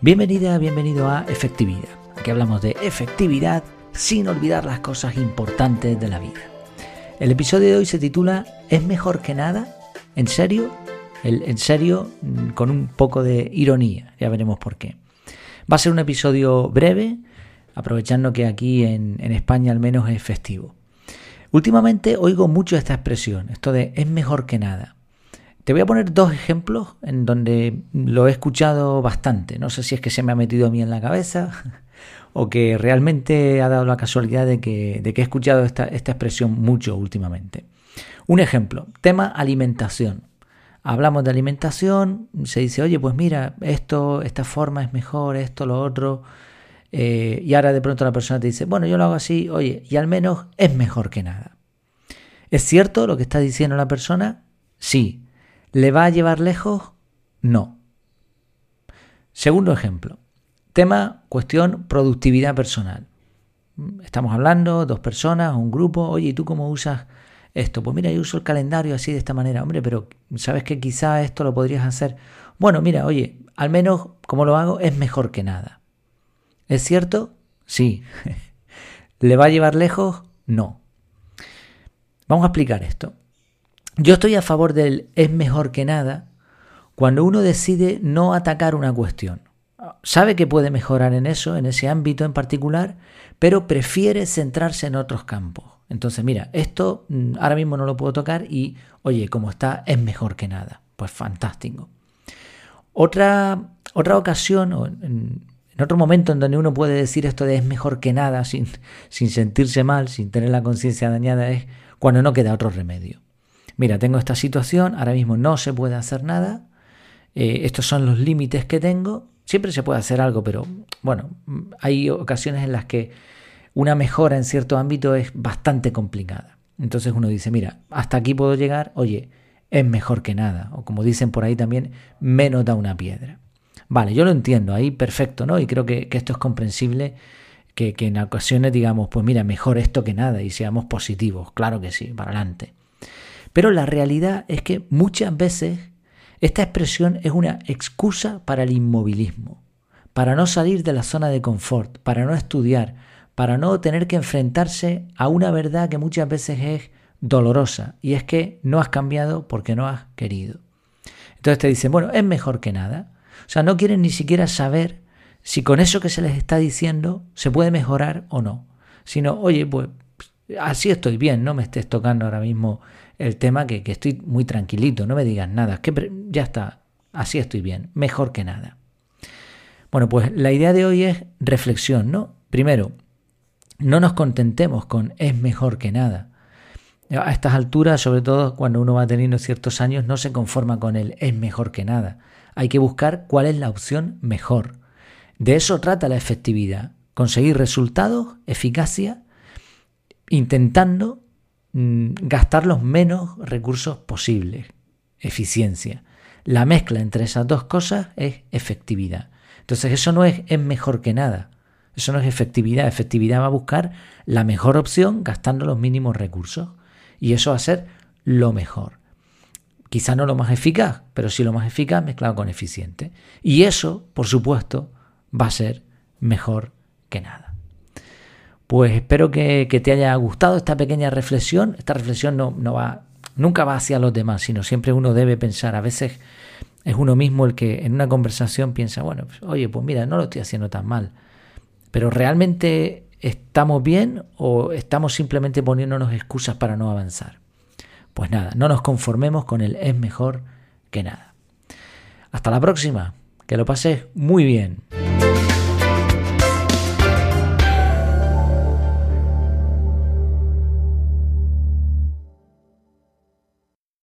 Bienvenida, bienvenido a Efectividad. Aquí hablamos de efectividad sin olvidar las cosas importantes de la vida. El episodio de hoy se titula ¿Es mejor que nada? ¿En serio? El, en serio, mm, con un poco de ironía, ya veremos por qué. Va a ser un episodio breve, aprovechando que aquí en, en España al menos es festivo. Últimamente oigo mucho esta expresión, esto de es mejor que nada. Te voy a poner dos ejemplos en donde lo he escuchado bastante. No sé si es que se me ha metido a mí en la cabeza o que realmente ha dado la casualidad de que, he escuchado esta, esta expresión mucho últimamente. Un ejemplo, tema alimentación. Hablamos de alimentación, se dice, oye, pues mira, esto, esta forma es mejor, esto, lo otro. Eh, y ahora de pronto la persona te dice, bueno, yo lo hago así, oye, y al menos es mejor que nada. ¿Es cierto lo que está diciendo la persona? Sí. ¿Le va a llevar lejos? No. Segundo ejemplo. Tema, cuestión, productividad personal. Estamos hablando, dos personas, un grupo, oye, ¿y tú cómo usas esto? Pues mira, yo uso el calendario así de esta manera, hombre, pero sabes que quizá esto lo podrías hacer. Bueno, mira, oye, al menos como lo hago es mejor que nada. ¿Es cierto? Sí. ¿Le va a llevar lejos? No. Vamos a explicar esto. Yo estoy a favor del es mejor que nada cuando uno decide no atacar una cuestión. Sabe que puede mejorar en eso, en ese ámbito en particular, pero prefiere centrarse en otros campos. Entonces, mira, esto mm, ahora mismo no lo puedo tocar y, oye, como está, es mejor que nada. Pues fantástico. Otra, otra ocasión, en, en otro momento en donde uno puede decir esto de es mejor que nada sin, sin sentirse mal, sin tener la conciencia dañada, es cuando no queda otro remedio mira, tengo esta situación, ahora mismo no se puede hacer nada, eh, estos son los límites que tengo, siempre se puede hacer algo, pero bueno, hay ocasiones en las que una mejora en cierto ámbito es bastante complicada. Entonces uno dice, mira, hasta aquí puedo llegar, oye, es mejor que nada, o como dicen por ahí también, menos da una piedra. Vale, yo lo entiendo, ahí perfecto, ¿no? Y creo que, esto es comprensible, que, que, en ocasiones digamos, pues mira, mejor esto que nada y seamos positivos, claro que sí, para adelante. Pero la realidad es que muchas veces esta expresión es una excusa para el inmovilismo, para no salir de la zona de confort, para no estudiar, para no tener que enfrentarse a una verdad que muchas veces es dolorosa y es que no has cambiado porque no has querido. Entonces te dicen, bueno, es mejor que nada. O sea, no quieren ni siquiera saber si con eso que se les está diciendo se puede mejorar o no. Sino, oye, pues así estoy bien, no me estés tocando ahora mismo el tema que, estoy muy tranquilito, no me digas nada, que ya está, así estoy bien, mejor que nada. Bueno, pues la idea de hoy es reflexión, ¿no? Primero, no nos contentemos con es mejor que nada. A estas alturas, sobre todo cuando uno va teniendo ciertos años, no se conforma con el es mejor que nada. Hay que buscar cuál es la opción mejor. De eso trata la efectividad, conseguir resultados, eficacia, intentando gastar los menos recursos posibles, eficiencia. La mezcla entre esas dos cosas es efectividad. Entonces eso no es, es mejor que nada. Eso no es efectividad. Efectividad va a buscar la mejor opción gastando los mínimos recursos. Y eso va a ser lo mejor. Quizá no lo más eficaz, pero sí lo más eficaz mezclado con eficiente. Y eso, por supuesto, va a ser mejor que nada. Pues espero que, te haya gustado esta pequeña reflexión. Esta reflexión no, no va, nunca va hacia los demás, sino siempre uno debe pensar. A veces es uno mismo el que en una conversación piensa, bueno, pues, oye, pues mira, no lo estoy haciendo tan mal. Pero realmente estamos bien o estamos simplemente poniéndonos excusas para no avanzar. Pues nada, no nos conformemos con el es mejor que nada. Hasta la próxima, que lo pases muy bien.